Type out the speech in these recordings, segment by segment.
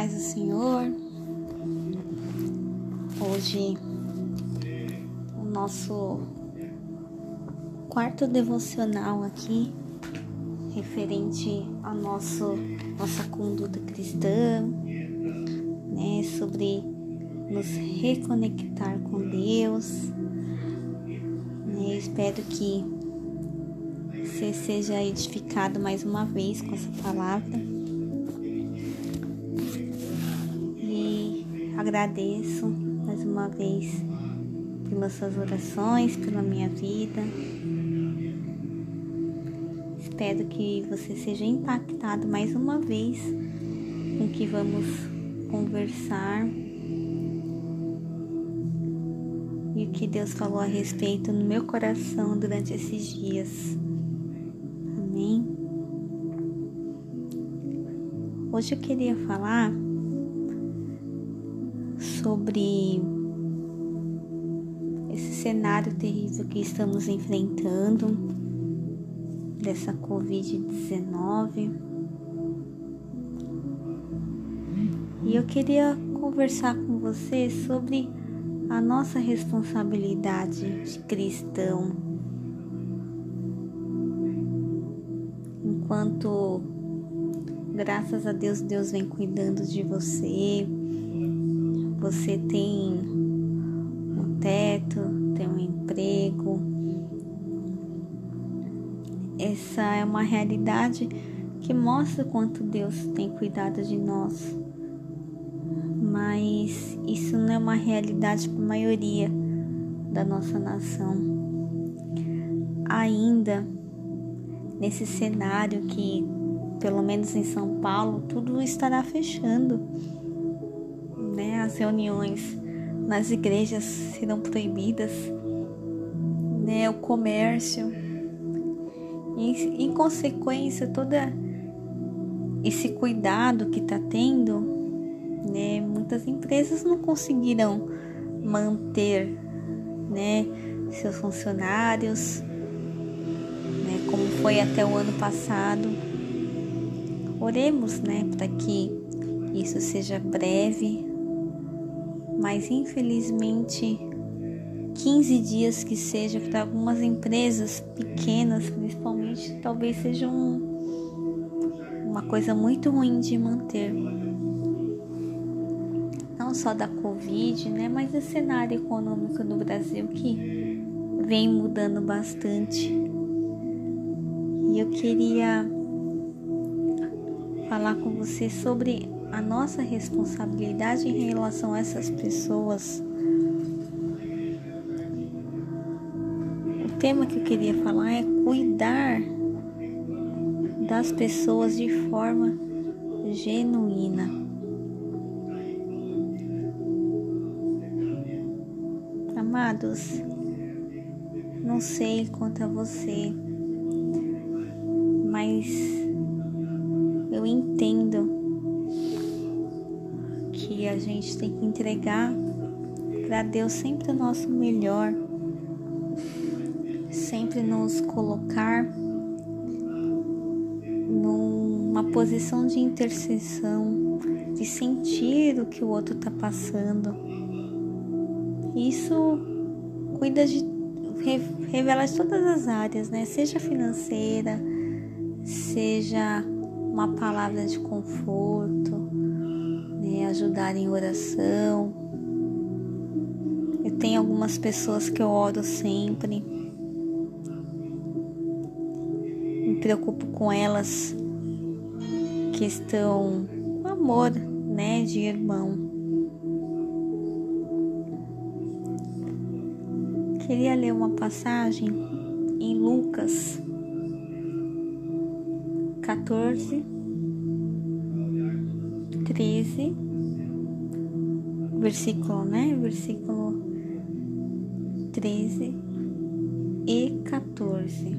paz do Senhor. Hoje, o nosso quarto devocional aqui, referente à nosso, nossa conduta cristã, né, sobre nos reconectar com Deus. Né, espero que você seja edificado mais uma vez com essa palavra Agradeço mais uma vez pelas suas orações, pela minha vida. Espero que você seja impactado mais uma vez com o que vamos conversar e o que Deus falou a respeito no meu coração durante esses dias. Amém? Hoje eu queria falar sobre esse cenário terrível que estamos enfrentando dessa Covid-19. E eu queria conversar com você sobre a nossa responsabilidade de cristão. Enquanto, graças a Deus, Deus vem cuidando de você, você tem um teto, tem um emprego. Essa é uma realidade que mostra quanto Deus tem cuidado de nós. Mas isso não é uma realidade para a maioria da nossa nação. Ainda nesse cenário que, pelo menos em São Paulo, tudo estará fechando? As reuniões nas igrejas serão proibidas, né? O comércio. E, em consequência, todo esse cuidado que está tendo, né? Muitas empresas não conseguirão manter, né? Seus funcionários, né? Como foi até o ano passado. Oremos, né? Para que isso seja breve, mas infelizmente 15 dias que seja para algumas empresas pequenas, principalmente, talvez seja um, uma coisa muito ruim de manter. Não só da Covid, né, mas o cenário econômico do Brasil que vem mudando bastante. E eu queria falar com você sobre a nossa responsabilidade em relação a essas pessoas. O tema que eu queria falar é cuidar das pessoas de forma genuína. Amados, não sei quanto a você, mas eu entendo a gente tem que entregar para Deus sempre o nosso melhor, sempre nos colocar numa posição de intercessão, de sentir o que o outro está passando. Isso cuida de revela todas as áreas, né? Seja financeira, seja uma palavra de conforto, ajudar em oração. Eu tenho algumas pessoas que eu oro sempre. Me preocupo com elas que estão com amor, né, de irmão. Queria ler uma passagem em Lucas 14, 13 versículo, né? Versículo 13 e 14.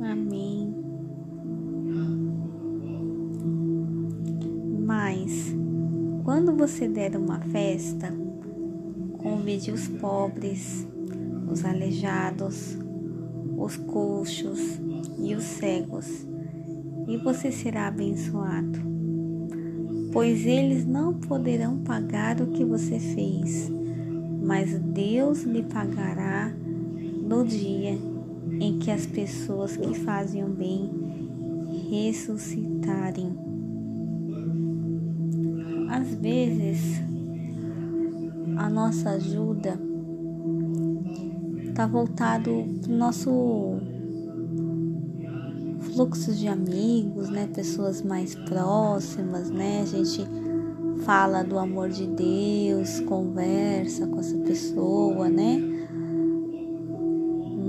Amém. Mas, quando você der uma festa, convide os pobres, os aleijados, os coxos e os cegos, e você será abençoado pois eles não poderão pagar o que você fez, mas Deus lhe pagará no dia em que as pessoas que fazem o bem ressuscitarem. Às vezes, a nossa ajuda está voltado para o nosso fluxo de amigos, né? Pessoas mais próximas, né? A gente fala do amor de Deus, conversa com essa pessoa, né?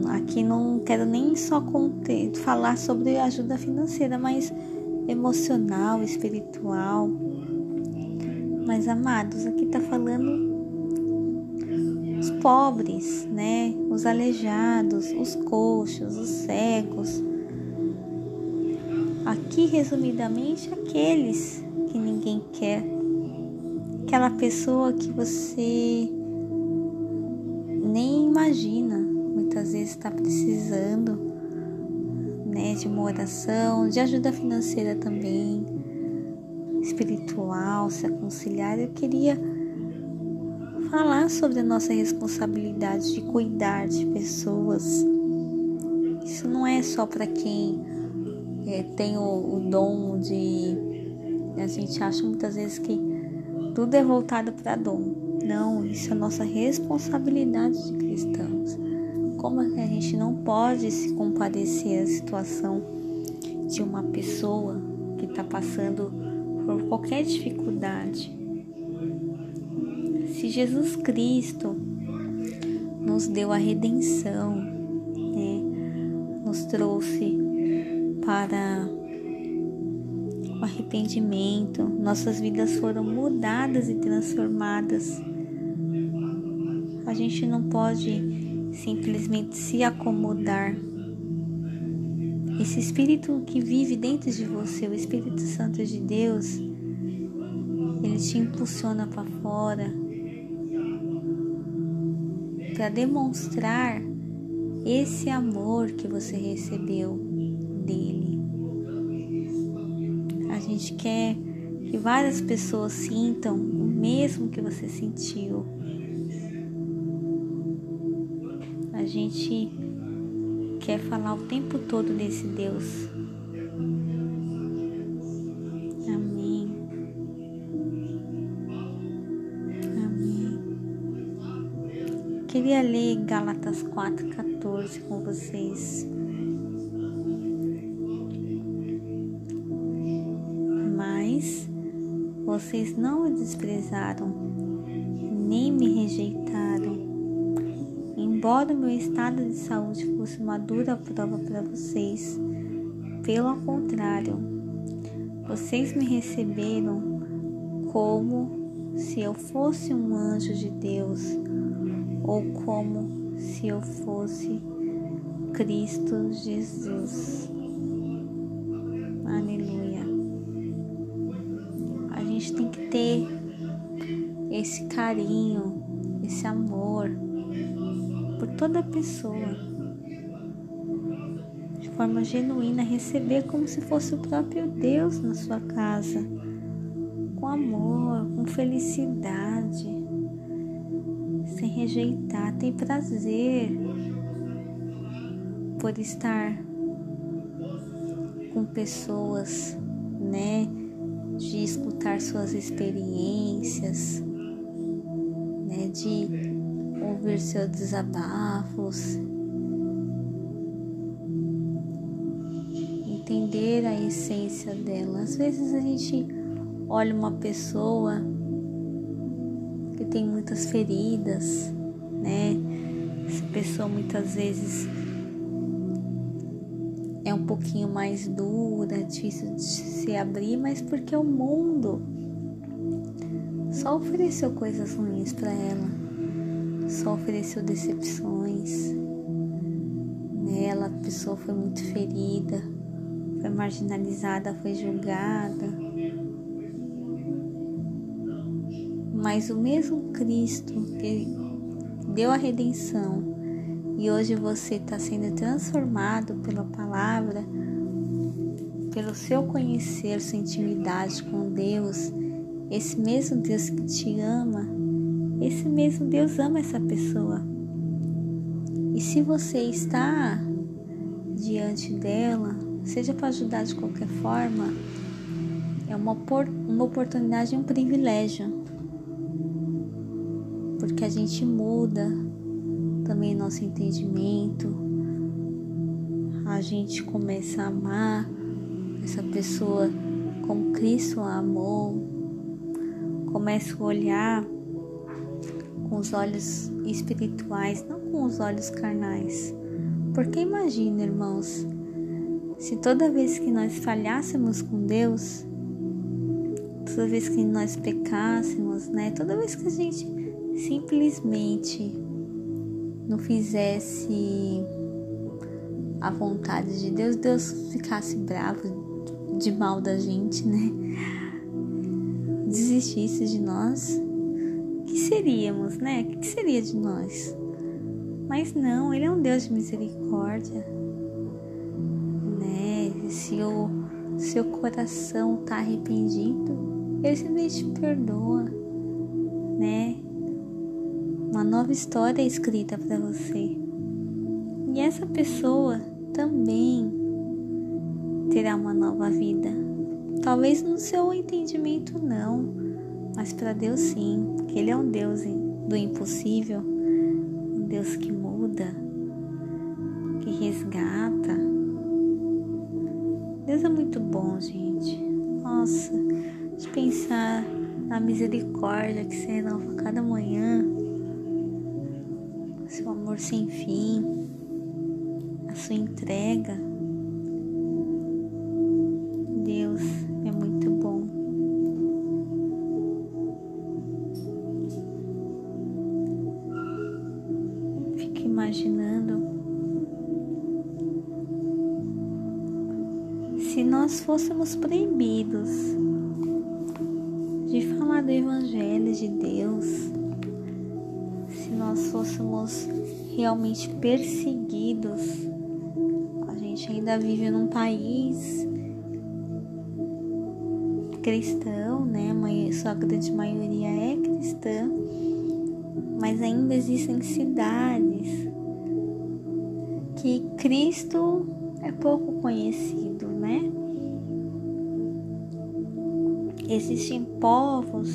Aqui não quero nem só conter, falar sobre ajuda financeira, mas emocional, espiritual. Mas amados, aqui tá falando os pobres, né? Os aleijados, os coxos, os cegos. Aqui, resumidamente, aqueles que ninguém quer. Aquela pessoa que você nem imagina, muitas vezes está precisando, né? De uma oração, de ajuda financeira também, espiritual, se aconselhar. Eu queria falar sobre a nossa responsabilidade de cuidar de pessoas. Isso não é só para quem é, tem o, o dom de. A gente acha muitas vezes que tudo é voltado para dom. Não, isso é nossa responsabilidade de cristãos. Como é que a gente não pode se compadecer à situação de uma pessoa que está passando por qualquer dificuldade? se Jesus Cristo nos deu a redenção, né? nos trouxe para o arrependimento, nossas vidas foram mudadas e transformadas. A gente não pode simplesmente se acomodar. Esse Espírito que vive dentro de você, o Espírito Santo de Deus, ele te impulsiona para fora, para demonstrar esse amor que você recebeu dele. A gente quer que várias pessoas sintam o mesmo que você sentiu. A gente quer falar o tempo todo desse Deus queria ler Gálatas 4,14 com vocês. Vocês não me desprezaram, nem me rejeitaram. Embora o meu estado de saúde fosse uma dura prova para vocês, pelo contrário, vocês me receberam como se eu fosse um anjo de Deus ou como se eu fosse Cristo Jesus. Aleluia. Gente tem que ter esse carinho, esse amor por toda pessoa. De forma genuína, receber como se fosse o próprio Deus na sua casa. Com amor, com felicidade sem rejeitar, tem prazer por estar com pessoas, né? De escutar suas experiências, né? De ouvir seus desabafos, entender a essência dela. Às vezes a gente olha uma pessoa que tem muitas feridas, né? Essa pessoa muitas vezes um pouquinho mais dura, difícil de se abrir, mas porque o mundo só ofereceu coisas ruins para ela, só ofereceu decepções. Nela, a pessoa foi muito ferida, foi marginalizada, foi julgada mas o mesmo Cristo que deu a redenção e hoje você está sendo transformado pela palavra, pelo seu conhecer, sua intimidade com Deus, esse mesmo Deus que te ama, esse mesmo Deus ama essa pessoa. E se você está diante dela, seja para ajudar de qualquer forma, é uma, uma oportunidade e um privilégio. Porque a gente muda também nosso entendimento, a gente começa a amar essa pessoa como Cristo a amou, começa a olhar com os olhos espirituais, não com os olhos carnais. Porque imagina, irmãos, se toda vez que nós falhássemos com Deus, toda vez que nós pecássemos, né? Toda vez que a gente simplesmente não fizesse a vontade de Deus, Deus ficasse bravo de mal da gente, né? Desistisse de nós, que seríamos, né? O que seria de nós? Mas não, Ele é um Deus de misericórdia, né? Se o seu coração está arrependido, Ele simplesmente perdoa, né? Uma nova história escrita para você. E essa pessoa também terá uma nova vida. Talvez no seu entendimento não, mas para Deus sim, porque Ele é um Deus do impossível, um Deus que muda, que resgata. Deus é muito bom, gente. Nossa, de pensar na misericórdia que se renova cada manhã, amor sem fim, a sua entrega. Deus é muito bom. Fico imaginando se nós fôssemos proibidos de falar do Evangelho de Deus, se nós fôssemos realmente perseguidos, a gente ainda vive num país cristão, né? Sua grande maioria é cristã, mas ainda existem cidades que Cristo é pouco conhecido, né? Existem povos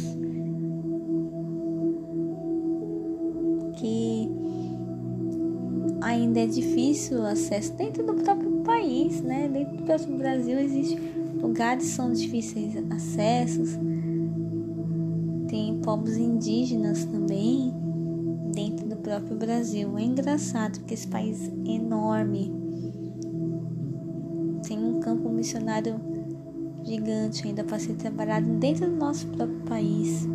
difícil o acesso dentro do próprio país, né? Dentro do próprio Brasil existem lugares que são difíceis acessos. Tem povos indígenas também dentro do próprio Brasil. É engraçado porque esse país é enorme. Tem um campo missionário gigante ainda para ser trabalhado dentro do nosso próprio país.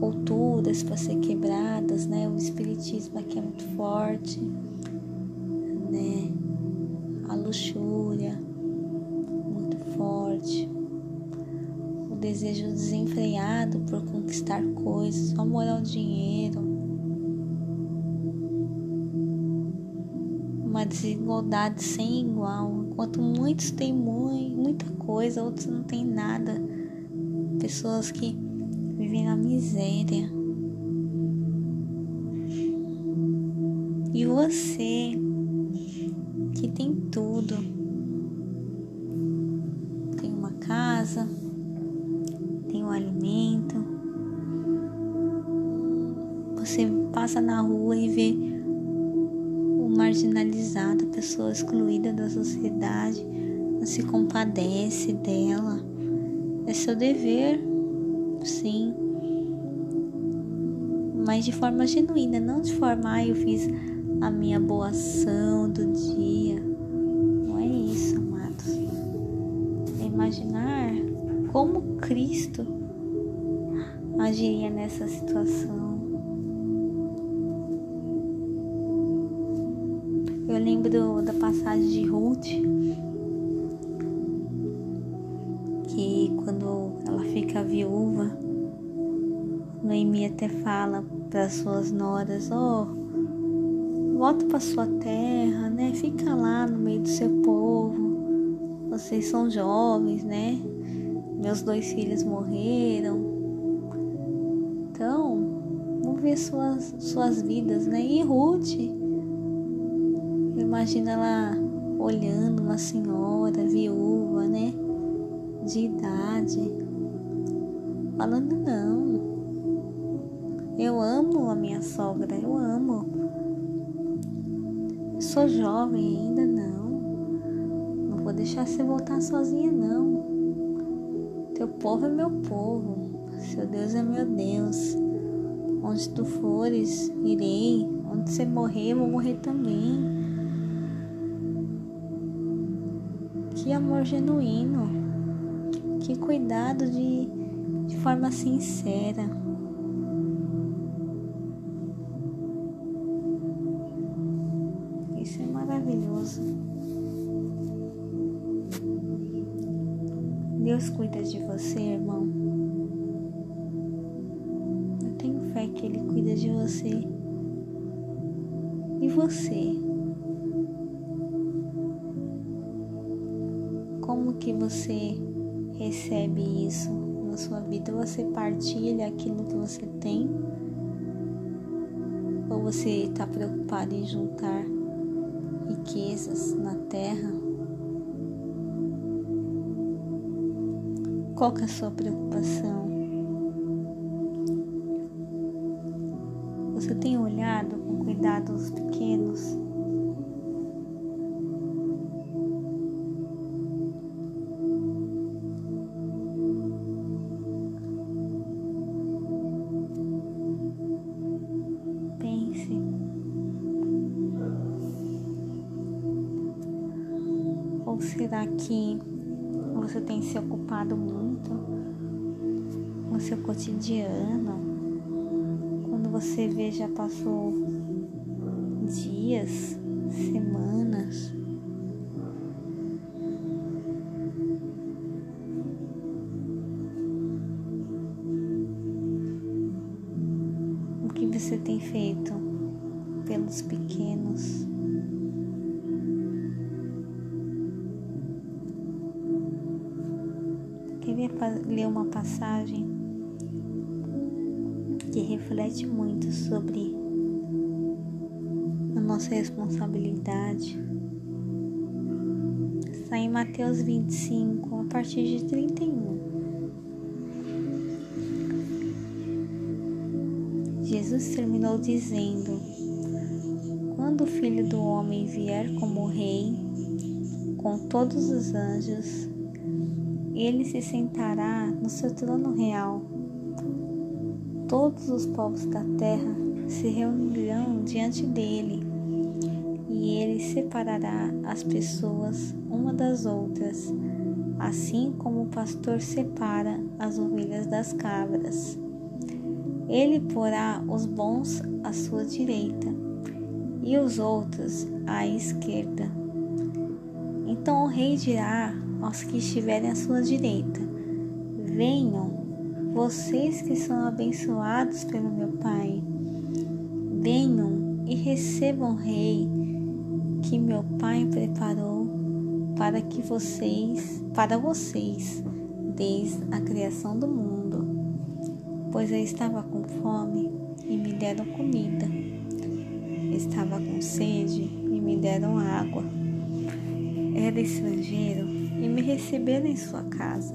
Culturas para ser quebradas, né? O espiritismo aqui é muito forte, né? A luxúria muito forte. O desejo desenfreado por conquistar coisas, o amor ao dinheiro. Uma desigualdade sem igual Enquanto muitos têm muita coisa, outros não têm nada. Pessoas que vivem na miséria. E você que tem tudo. Tem uma casa, tem um alimento. Você passa na rua e vê marginalizada, pessoa excluída da sociedade, se compadece dela. É seu dever, sim, mas de forma genuína, não de forma, ah, eu fiz a minha boa ação do dia. Não é isso, amados. É imaginar como Cristo agiria nessa situação. lembro da passagem de Ruth, que quando ela fica viúva, Noemi até fala para suas noras: Ó, oh, volta para sua terra, né? Fica lá no meio do seu povo. Vocês são jovens, né? meus dois filhos morreram. Então, vamos ver suas, suas vidas, né? E Ruth, imagina ela olhando uma senhora viúva, né? De idade, falando: não, eu amo a minha sogra, eu amo. sou jovem ainda, não. Não vou deixar você voltar sozinha, não. Teu povo é meu povo, seu Deus é meu Deus. Onde tu fores, irei. Onde você morrer, eu vou morrer também. Que amor genuíno. Que cuidado de, de forma sincera. Você partilha aquilo que você tem? Ou você está preocupado em juntar riquezas na terra? Qual é a sua preocupação? Você tem olhado com cuidado os pequenos? Que você tem se ocupado muito no seu cotidiano, quando você vê já passou dias, semanas, Em Mateus 25, a partir de 31. Jesus terminou dizendo: Quando o Filho do Homem vier como Rei, com todos os anjos, ele se sentará no seu trono real. Todos os povos da terra se reunirão diante dele, e ele separará as pessoas uma das outras, assim como o pastor separa as ovelhas das cabras. Ele porá os bons à sua direita e os outros à esquerda. Então o rei dirá aos que estiverem à sua direita: Venham, vocês que são abençoados pelo meu Pai. Venham e recebam o Rei que meu Pai preparou para que vocês, para vocês, desde a criação do mundo. Pois eu estava com fome e me deram comida. Estava com sede e me deram água. Era estrangeiro e me receberam em sua casa.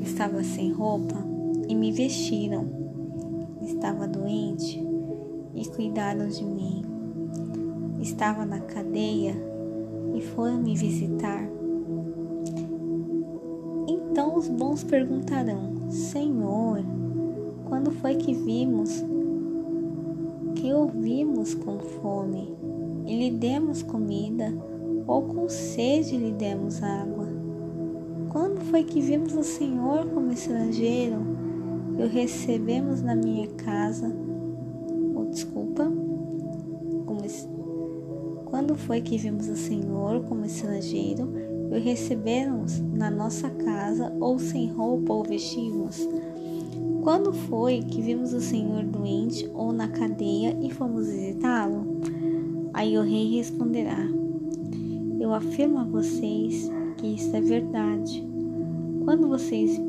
Estava sem roupa e me vestiram. Estava doente e cuidaram de mim. Estava na cadeia e foram me visitar. Então os bons perguntarão: Senhor, quando foi que vimos que ouvimos com fome e lhe demos comida? ou com sede lhe demos água? Quando foi que vimos o Senhor como estrangeiro e o recebemos na minha casa? Ou oh, desculpa, quando foi que vimos o Senhor como estrangeiro e o recebemos na nossa casa ou sem roupa ou vestimos? Quando foi que vimos o Senhor doente ou na cadeia e fomos visitá-lo? Aí o rei responderá: eu afirmo a vocês que isso é verdade. quando vocês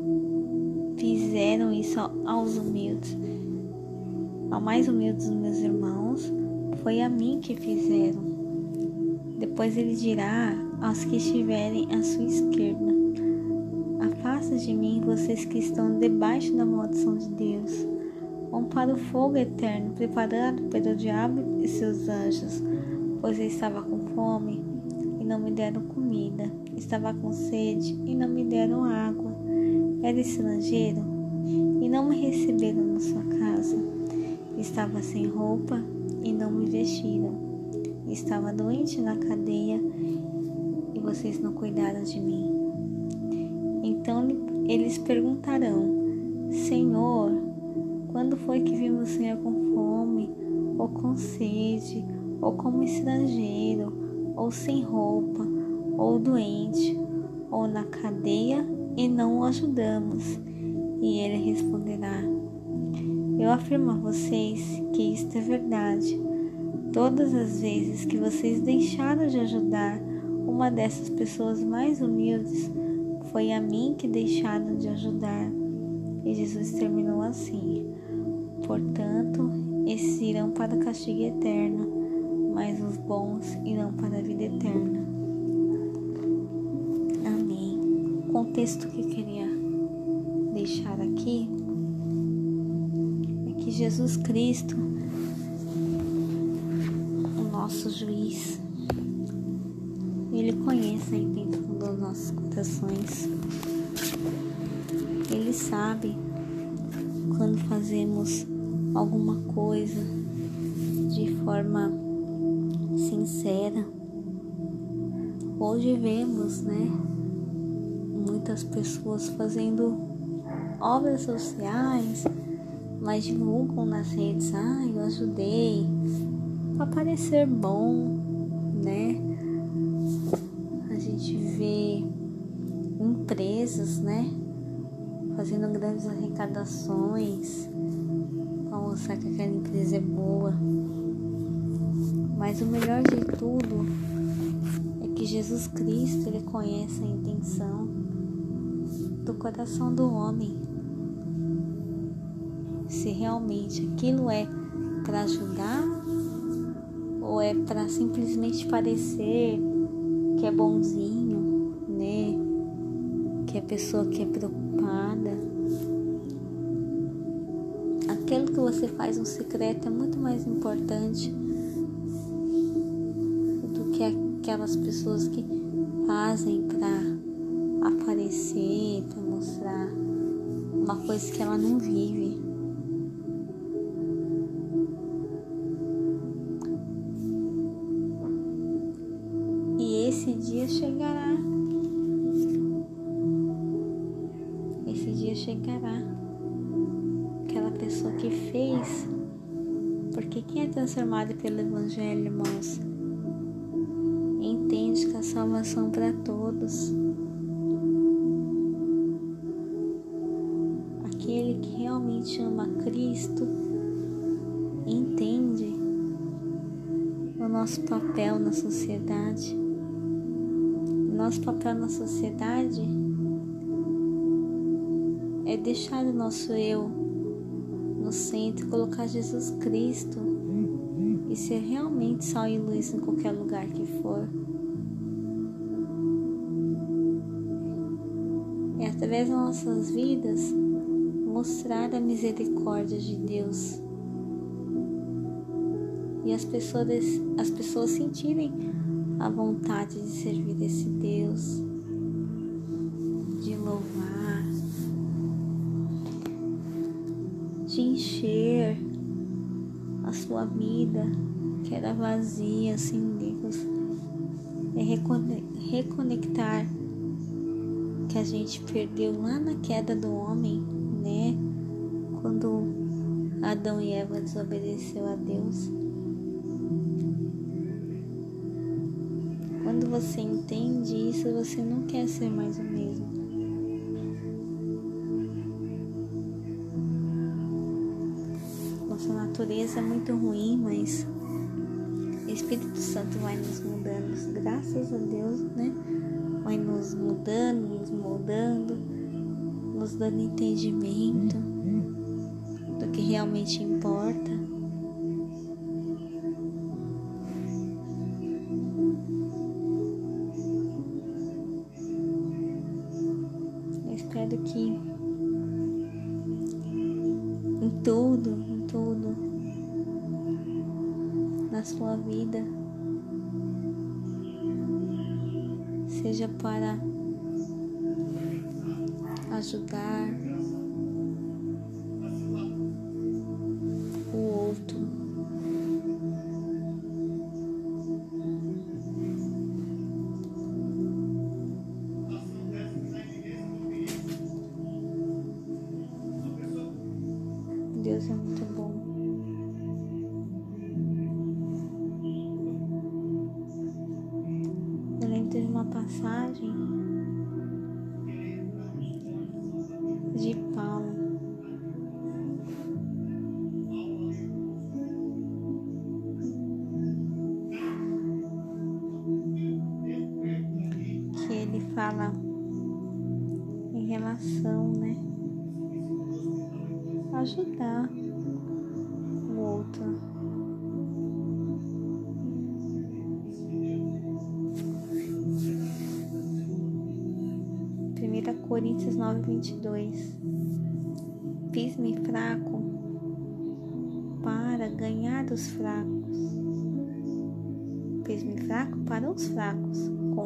fizeram isso aos humildes, ao mais humilde dos meus irmãos, foi a mim que fizeram. Depois ele dirá aos que estiverem à sua esquerda: Afasta de mim vocês que estão debaixo da maldição de Deus. Vão para o fogo eterno, preparado pelo diabo e seus anjos, pois eu estava com fome e não me deram comida, estava com sede e não me deram água, era estrangeiro e não me receberam na sua casa, estava sem roupa e não me vestiram, estava doente na cadeia e vocês não cuidaram de mim. Então eles perguntarão: Senhor, quando foi que vimos o Senhor com fome, ou com sede, ou como estrangeiro, ou sem roupa, ou doente, ou na cadeia e não o ajudamos? E ele responderá: Eu afirmo a vocês que isto é verdade. Todas as vezes que vocês deixaram de ajudar uma dessas pessoas mais humildes, foi a mim que deixaram de ajudar. E Jesus terminou assim: Portanto, esses irão para o castigo eterno, mas os bons irão para a vida eterna. Amém. O contexto que eu queria deixar aqui é que Jesus Cristo, nosso juiz, ele conhece a intenção dos nossos corações. Ele sabe quando fazemos alguma coisa de forma sincera. Hoje vemos, né, muitas pessoas fazendo obras sociais, mas divulgam nas redes, ah, eu ajudei, para parecer bom, né? A gente vê empresas, né, fazendo grandes arrecadações para mostrar que aquela empresa é boa. Mas o melhor de tudo é que Jesus Cristo ele conhece a intenção do coração do homem. Se realmente aquilo é para ajudar ou é para simplesmente parecer que é bonzinho, né? Que é pessoa que é preocupada. Aquilo que você faz no secreto é muito mais importante do que aquelas pessoas que fazem para aparecer, para mostrar uma coisa que ela não vive. Porque quem é transformado pelo Evangelho, irmãos, entende que a salvação para todos. Aquele que realmente ama Cristo entende o nosso papel na sociedade. Nosso papel na sociedade é deixar o nosso eu no centro, colocar Jesus Cristo e ser realmente sal e luz em qualquer lugar que for. É através das nossas vidas mostrar a misericórdia de Deus e as pessoas, as pessoas sentirem a vontade de servir esse Deus, sua vida que era vazia, sem Deus, é reconectar que a gente perdeu lá na queda do homem, né? Quando Adão e Eva desobedeceu a Deus. Quando você entende isso, você não quer ser mais o mesmo. Natureza é muito ruim, mas o Espírito Santo vai nos mudando, graças a Deus, né? Vai nos mudando, nos moldando, nos dando entendimento do que realmente importa.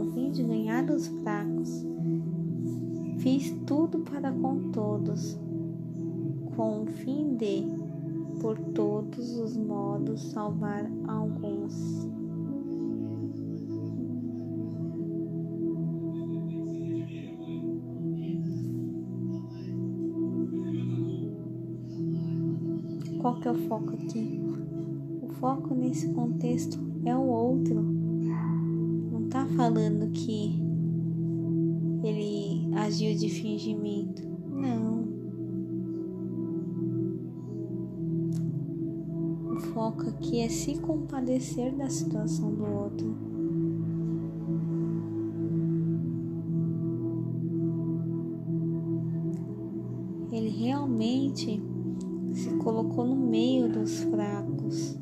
Fracos, com o fim de ganhar dos fracos. Fiz tudo para com todos, com o fim de, por todos os modos, salvar alguns. Qual que é o foco aqui? O foco nesse contexto é o outro. Falando que ele agiu de fingimento. Não. O foco aqui é se compadecer da situação do outro. Ele realmente se colocou no meio dos fracos.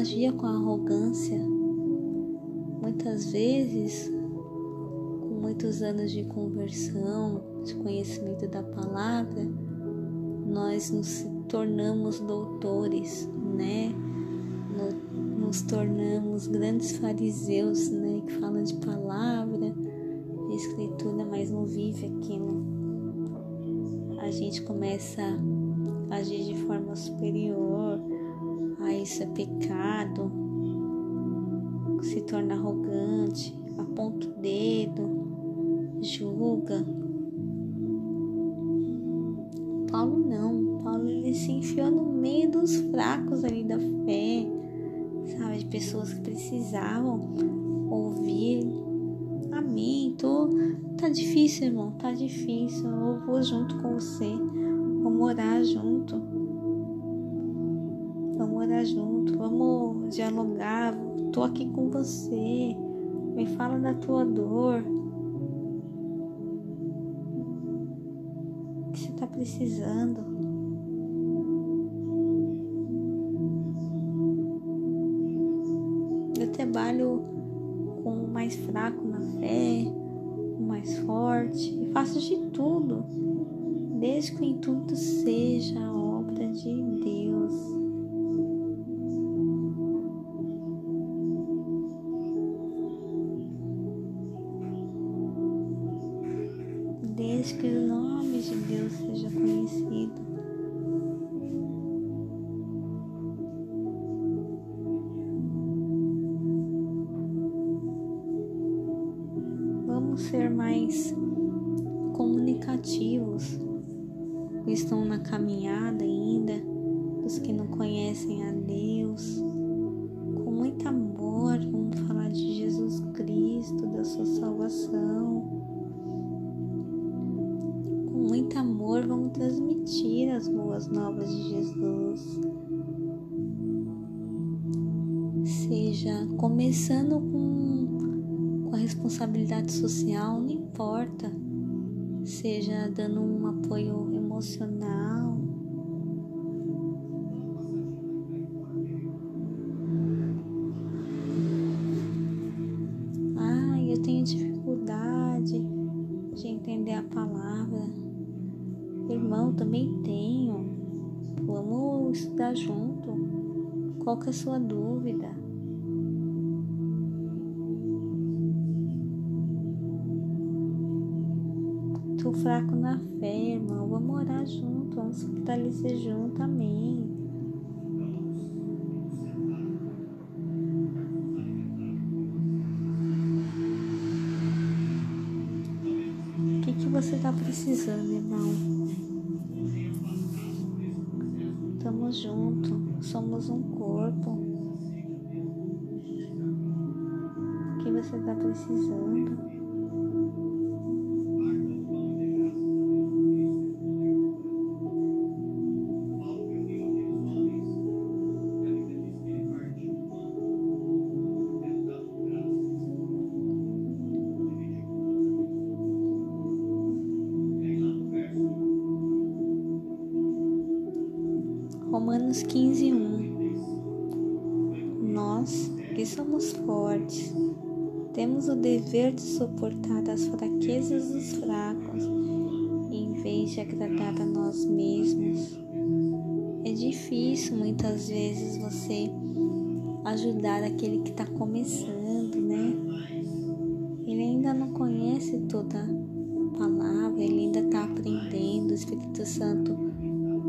Agia com arrogância. Muitas vezes, com muitos anos de conversão, de conhecimento da palavra, nós nos tornamos doutores, né? Nos tornamos grandes fariseus, né? Que falam de palavra, de escritura, mas não vive aquilo. A gente começa a agir de forma superior, a isso é pecado, se torna arrogante, aponta o dedo, julga. Paulo não, Paulo ele se enfiou no meio dos fracos ali da fé, sabe, de pessoas que precisavam ouvir. Amém. Tô, tá difícil, irmão, tá difícil. Eu vou junto com você, vamos orar junto. Orar junto, vamos dialogar. Tô aqui com você. Me fala da tua dor. O que você tá precisando? Eu trabalho com o mais fraco na fé, o mais forte, e faço de tudo, desde que o intuito seja a obra de Deus. Novas de Jesus. Seja começando com, com a responsabilidade social, não importa. Seja dando um apoio emocional. Qual que é a sua dúvida? Tô fraco na fé, irmão. Vamos orar junto, vamos fortalecer junto. Amém. O que, que você tá precisando, irmão? Tamo junto, um corpo. Que você tá precisando? Romanos 15, temos o dever de suportar as fraquezas dos fracos, em vez de agradar a nós mesmos. É difícil muitas vezes você ajudar aquele que está começando, né? Ele ainda não conhece toda a palavra, ele ainda está aprendendo, o Espírito Santo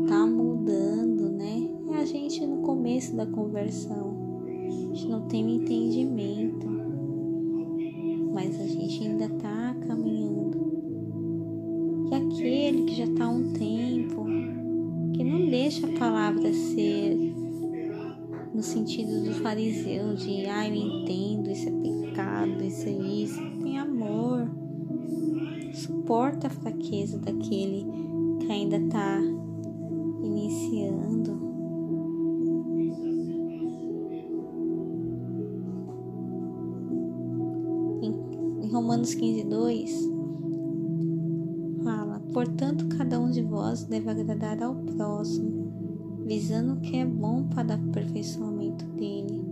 está mudando, né? É a gente no começo da conversão, gente não tem o entendimento, mas a gente ainda está caminhando. E aquele que já está há um tempo, que não deixa a palavra ser no sentido do fariseu, de ah, eu entendo, isso é pecado, isso é isso, tem amor. Suporta a fraqueza daquele que ainda está Romanos 15, 2 fala: Portanto, cada um de vós deve agradar ao próximo, visando o que é bom para o aperfeiçoamento dele.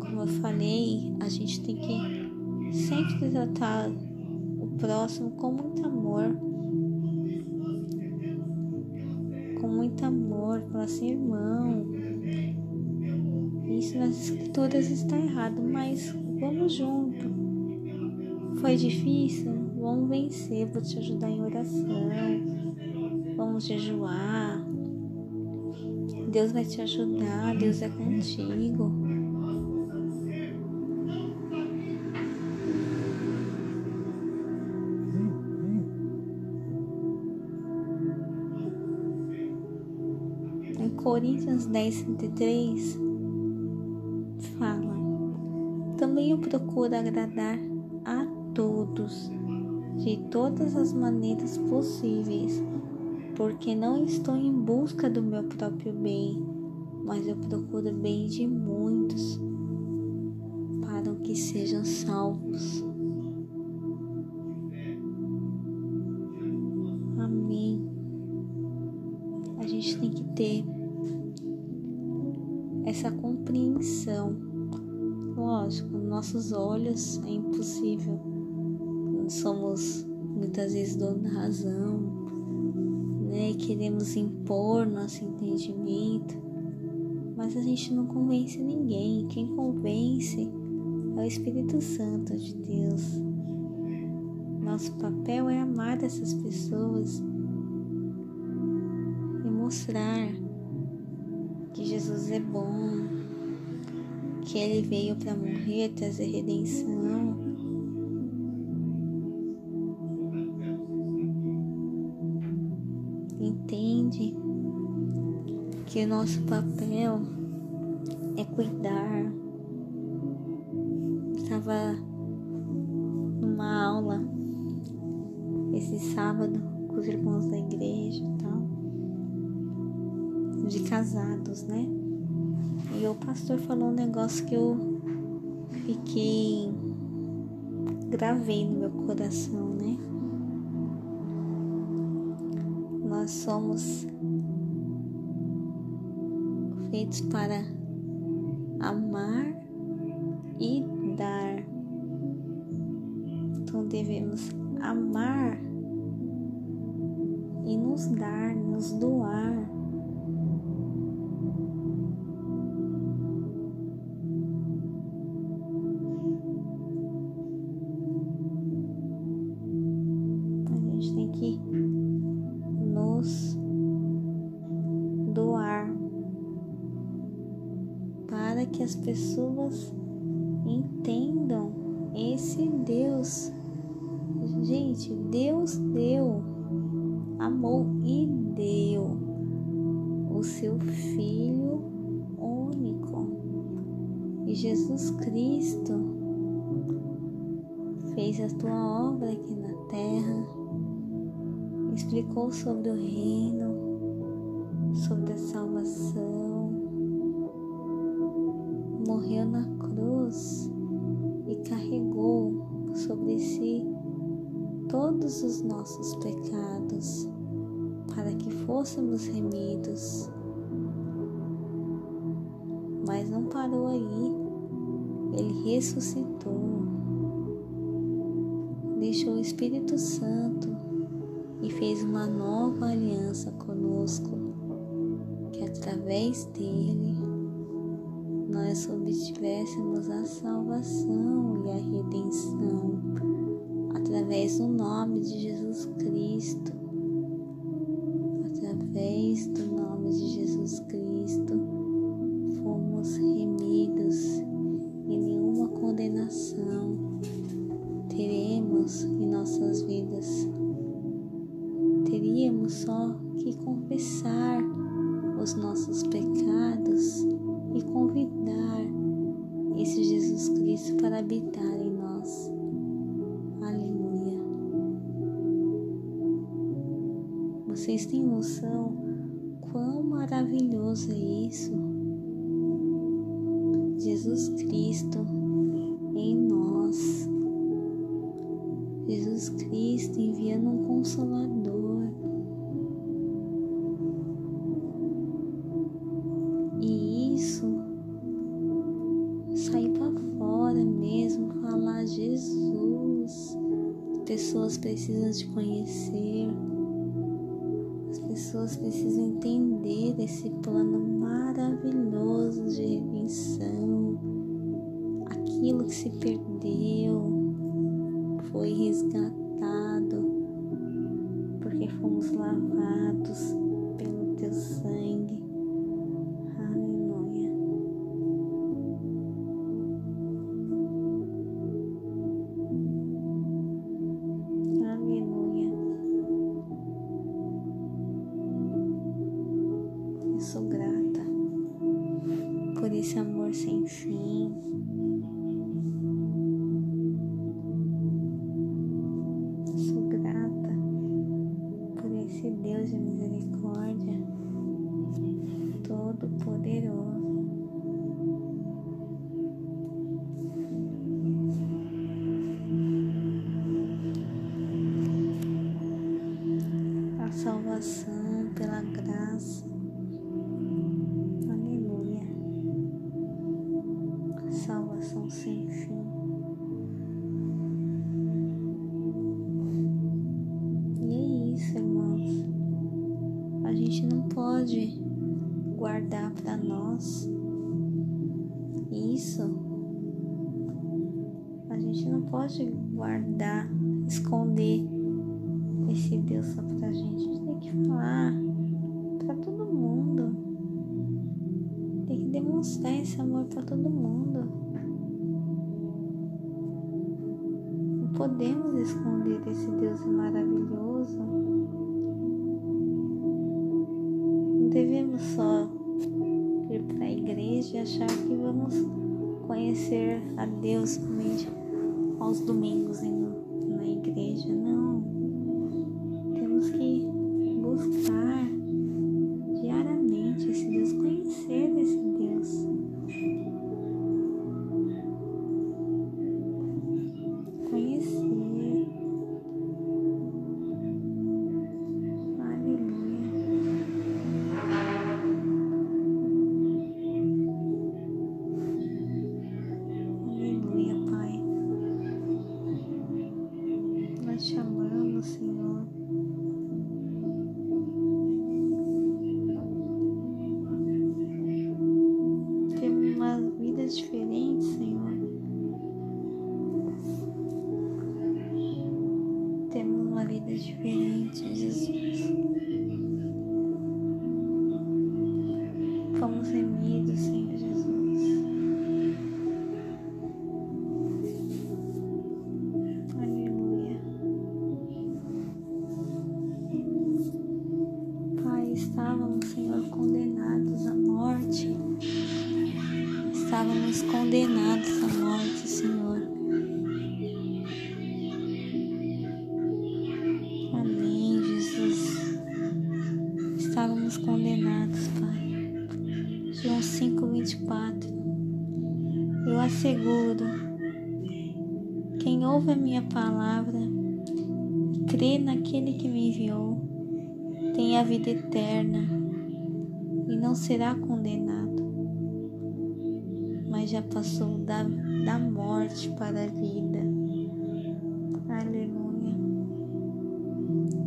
Como eu falei, a gente tem que sempre tratar o próximo com muito amor com muito amor, falar assim, irmão, isso nas escrituras está errado, mas vamos junto. Foi difícil? Vamos vencer, vou te ajudar em oração. Vamos jejuar. Deus vai te ajudar, Deus é contigo. Coríntios 10, 33 fala: Também eu procuro agradar a todos, de todas as maneiras possíveis, porque não estou em busca do meu próprio bem, mas eu procuro o bem de muitos, para que sejam salvos. Nossos olhos é impossível. Somos muitas vezes dono da razão, né? Queremos impor nosso entendimento, mas a gente não convence ninguém. Quem convence é o Espírito Santo de Deus. Nosso papel é amar essas pessoas e mostrar que Jesus é bom, que Ele veio para morrer, trazer redenção. Entende que o nosso papel é cuidar. Estava numa aula esse sábado com os irmãos da igreja e tal. de casados, né? E o pastor falou um negócio que eu fiquei gravei no meu coração, né? Nós somos feitos para amar e dar. Então devemos amar e nos dar, nos doar. Sobre o reino, sobre a salvação, morreu na cruz e carregou sobre si todos os nossos pecados para que fôssemos remidos. Mas não parou aí, ele ressuscitou, deixou o Espírito Santo e fez uma nova aliança conosco, que através dele nós obtivéssemos a salvação e a redenção através do nome de Jesus Cristo, através do nome de Jesus Cristo, é isso? Jesus Cristo em nós. Jesus Cristo enviando um consolador. E isso sair para fora mesmo, falar Jesus. As pessoas precisam te conhecer. As pessoas precisam entender esse plano maravilhoso de redenção. Aquilo que se perdeu foi resgatado porque fomos lavados pelo teu sangue.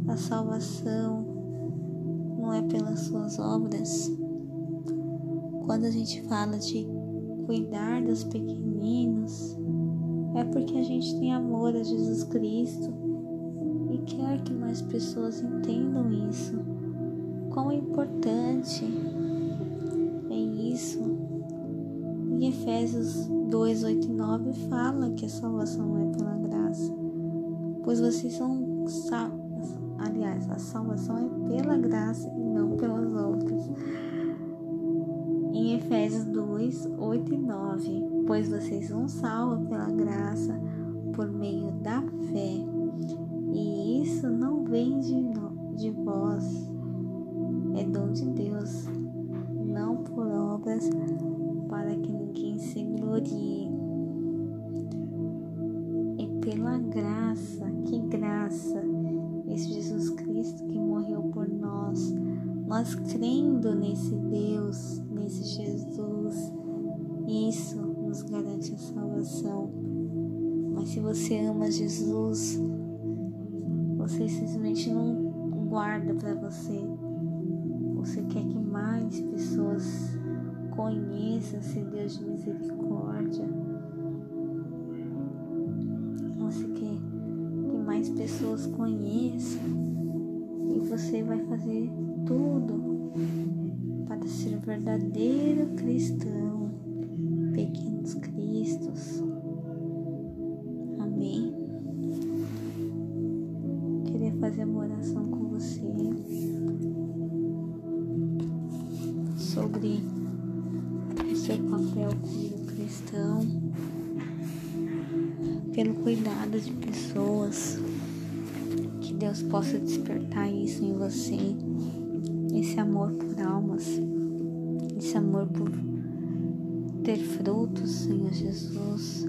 A salvação não é pelas suas obras. Quando a gente fala de cuidar dos pequeninos, é porque a gente tem amor a Jesus Cristo e quer que mais pessoas entendam isso. Quão importante é isso. Em Efésios 2, 8 e 9 fala que a salvação não é pela graça, pois vocês são. Aliás, a salvação é pela graça e não pelas obras. Em Efésios 2, 8 e 9, pois vocês são salvos pela graça por meio da fé, e isso não vem de, de vós, crendo nesse Deus, nesse Jesus, isso nos garante a salvação. Mas se você ama Jesus, você simplesmente não guarda para você. Você quer que mais pessoas conheçam esse Deus de misericórdia. Você quer que mais pessoas conheçam e você vai fazer tudo. Para ser verdadeiro cristão, pequenos cristos. Amém. Queria fazer uma oração com você. Sobre o seu papel como cristão, pelo cuidado de pessoas, que Deus possa despertar isso em você, esse amor por almas, esse amor por ter frutos, Senhor Jesus,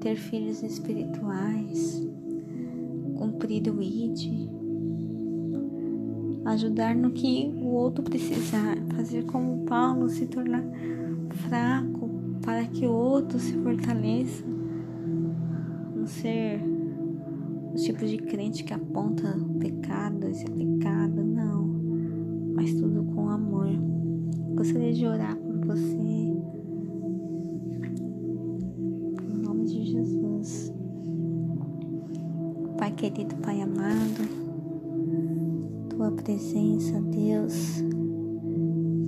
ter filhos espirituais, cumprir o ID, ajudar no que o outro precisar, fazer como Paulo se tornar fraco para que o outro se fortaleça, não ser o tipo de crente que aponta pecado, esse é pecado, não, mas tudo com amor. Gostaria de orar por você. Em nome de Jesus. Pai querido, Pai amado, Tua presença, Deus,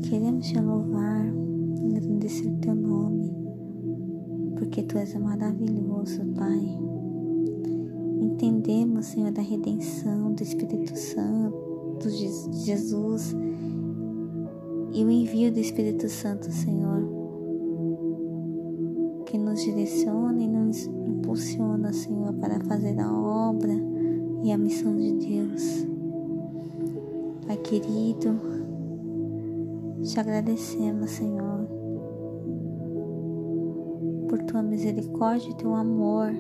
queremos te louvar, agradecer Teu nome, porque Tu és maravilhoso, Pai. Entendemos, Senhor, da redenção do Espírito Santo, de Jesus e o envio do Espírito Santo, Senhor, que nos direciona e nos impulsiona, Senhor, para fazer a obra e a missão de Deus. Pai querido, te agradecemos, Senhor, por tua misericórdia e teu amor,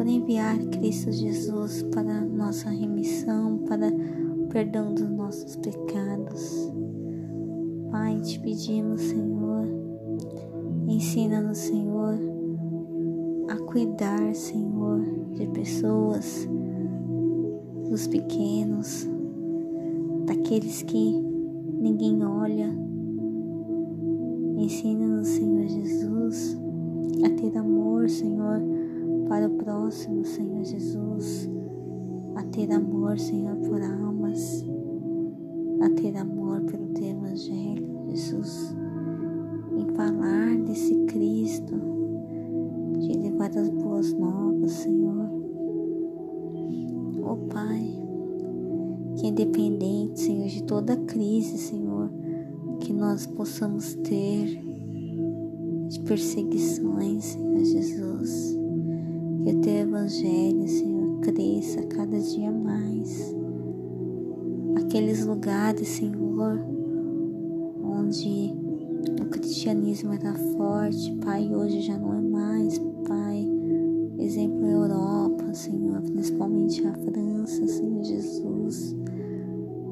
por enviar Cristo Jesus para nossa remissão, para o perdão dos nossos pecados. Pai, te pedimos, Senhor, ensina-nos, Senhor, a cuidar, Senhor, de pessoas, dos pequenos, daqueles que ninguém olha. Ensina-nos, Senhor Jesus, a ter amor, Senhor, para o próximo, Senhor Jesus, a ter amor, Senhor, por almas, a ter amor pelo teu Evangelho, Jesus, em falar desse Cristo, de levar as boas novas, Senhor. Oh Pai, que independente, Senhor, de toda crise, Senhor, que nós possamos ter de perseguições, Senhor Jesus, que o Teu Evangelho, Senhor, cresça cada dia mais. Aqueles lugares, Senhor, onde o cristianismo era forte, Pai, hoje já não é mais, Pai. Exemplo, a Europa, Senhor, principalmente a França, Senhor Jesus.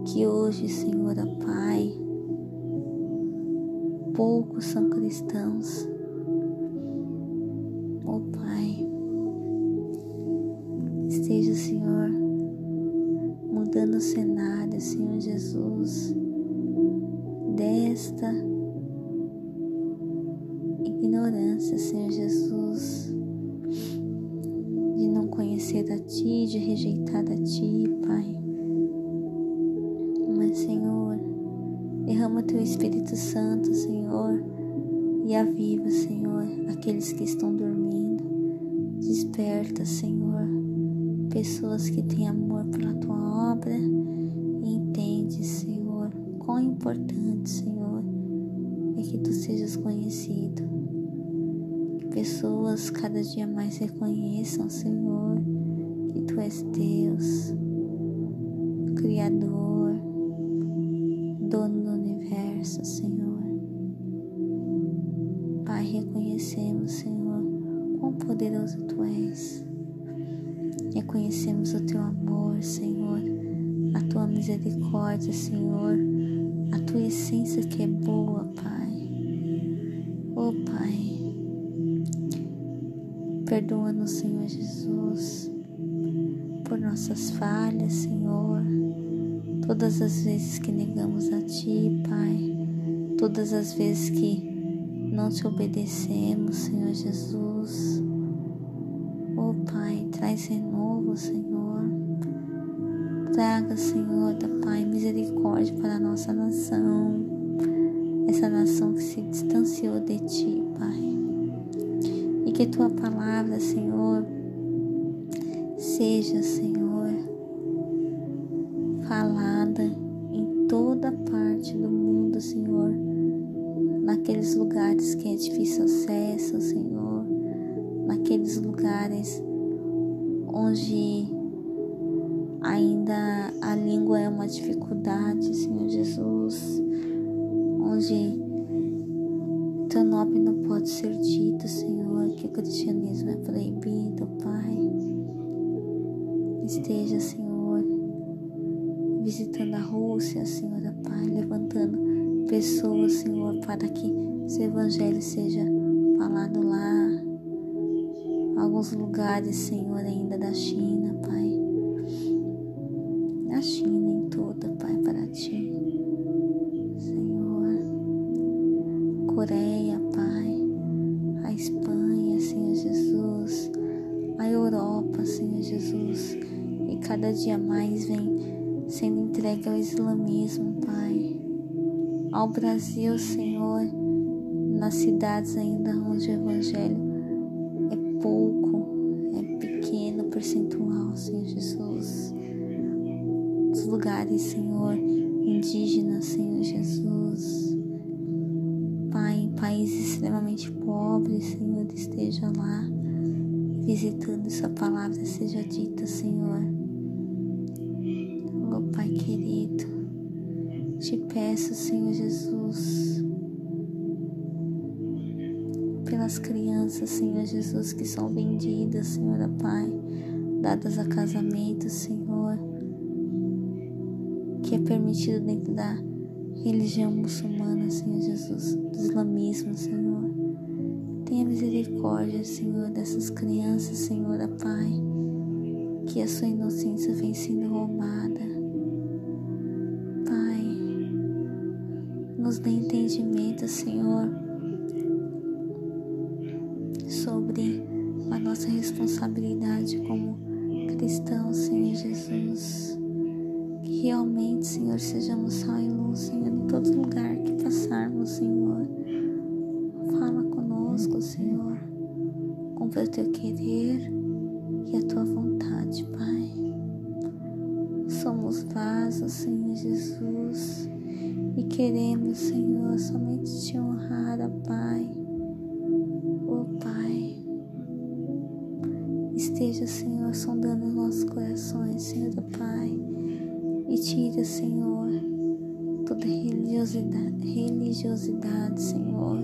Que hoje, Senhor, Pai, poucos são cristãos. Mudando o cenário, Senhor Jesus, desta ignorância, Senhor Jesus, de não conhecer a Ti, de rejeitar a Ti, Pai. Mas, Senhor, derrama Teu Espírito Santo, Senhor, e aviva, Senhor, aqueles que estão dormindo. Desperta, Senhor, pessoas que têm amor pela Tua obra e entende, Senhor, quão importante, Senhor, é que Tu sejas conhecido. Que pessoas cada dia mais reconheçam, Senhor, que Tu és Deus, Criador, dono do universo, Senhor. Pai, reconhecemos, Senhor, quão poderoso Tu és. Reconhecemos o Teu amor, Senhor, a Tua misericórdia, Senhor, a Tua essência que é boa, Pai. Oh, Pai, perdoa-nos, Senhor Jesus, por nossas falhas, Senhor, todas as vezes que negamos a Ti, Pai, todas as vezes que não te obedecemos, Senhor Jesus. Oh Pai, traz renovo, Senhor. Traga, Senhor, da Pai, misericórdia para a nossa nação, essa nação que se distanciou de Ti, Pai. E que Tua palavra, Senhor, seja, Senhor, falada em toda parte do mundo, Senhor naqueles lugares que é difícil acesso, Senhor, naqueles lugares onde ainda a língua é uma dificuldade, Senhor Jesus, onde teu nome não pode ser dito, Senhor, que o cristianismo é proibido, Pai. Esteja, Senhor, visitando a Rússia, Senhor, Pai, levantando pessoas, Senhor, para que esse evangelho seja falado lá. Alguns lugares, Senhor, ainda da China, Pai. Na China em toda, Pai, para ti. Senhor. Coreia, Pai. A Espanha, Senhor Jesus. A Europa, Senhor Jesus. E cada dia mais vem sendo entregue ao islamismo, Pai ao Brasil, Senhor, nas cidades ainda onde o Evangelho Senhor, indígenas, Senhor Jesus. Pai, em países extremamente pobres, Senhor, esteja lá visitando essa palavra seja dita, Senhor. Oh, Pai querido. Te peço, Senhor Jesus, pelas crianças, Senhor Jesus, que são vendidas, Senhor Pai, dadas a casamento, Senhor, permitido dentro da religião muçulmana, Senhor Jesus, do islamismo, Senhor. Tenha misericórdia, Senhor, dessas crianças, Senhor Pai, que a sua inocência vem sendo roubada. nos dê entendimento, Senhor, sobre a nossa responsabilidade como cristãos, Senhor Jesus. Senhor, sejamos sal e luz, Senhor, em todo lugar que passarmos, Senhor. Fala conosco, Senhor. Cumpra o teu querer e a tua vontade, Pai. Somos vasos, Senhor Jesus, e queremos, Senhor, somente te honrar, Pai. Ó Pai, esteja, Senhor, sondando os nossos corações, Senhor, Pai e tira, Senhor, toda religiosidade, religiosidade, Senhor.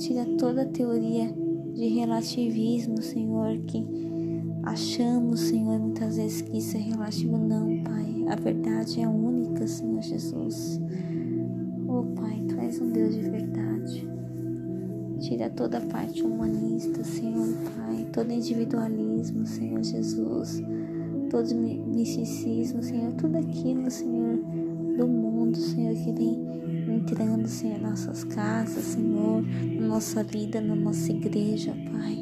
Tira toda teoria de relativismo, Senhor, que achamos, Senhor, muitas vezes que isso é relativo. Não, Pai. A verdade é única, Senhor Jesus. Oh, Pai, Tu és um Deus de verdade. Tira toda a parte humanista, Senhor, Pai, todo individualismo, Senhor Jesus todo misticismo, Senhor, tudo aquilo, Senhor, do mundo, Senhor, que vem entrando, Senhor, em nossas casas, Senhor, na nossa vida, na nossa igreja, Pai.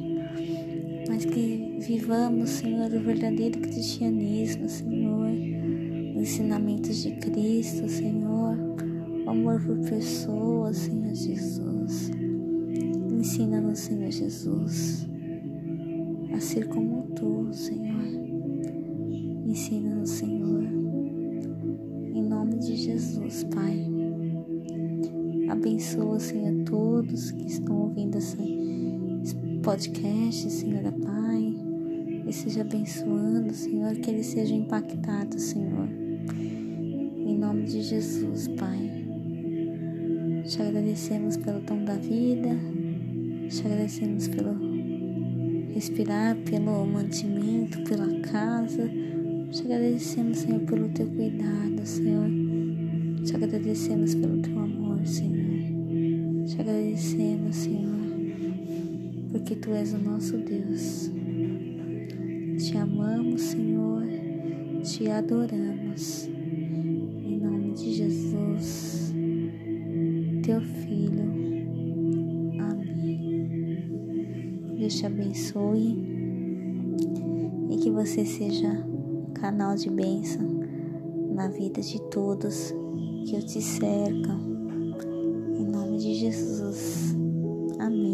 Mas que vivamos, Senhor, o verdadeiro cristianismo, Senhor, ensinamentos de Cristo, Senhor, o amor por pessoas, Senhor Jesus. Ensina-nos, Senhor Jesus, a ser como Tu, Senhor. Ensina-nos, Senhor. Em nome de Jesus, Pai. Abençoa, Senhor, todos que estão ouvindo esse podcast, Senhor, Pai. E seja abençoando, Senhor, que eles sejam impactados, Senhor. Em nome de Jesus, Pai. Te agradecemos pelo dom da vida. Te agradecemos pelo respirar, pelo mantimento, pela casa te agradecemos, Senhor, pelo teu cuidado, Senhor. Te agradecemos pelo teu amor, Senhor. Te agradecemos, Senhor, porque tu és o nosso Deus. Te amamos, Senhor. Te adoramos. Em nome de Jesus, teu Filho. Amém. Deus te abençoe e que você seja canal de bênção na vida de todos que eu te cercam. Em nome de Jesus. Amém.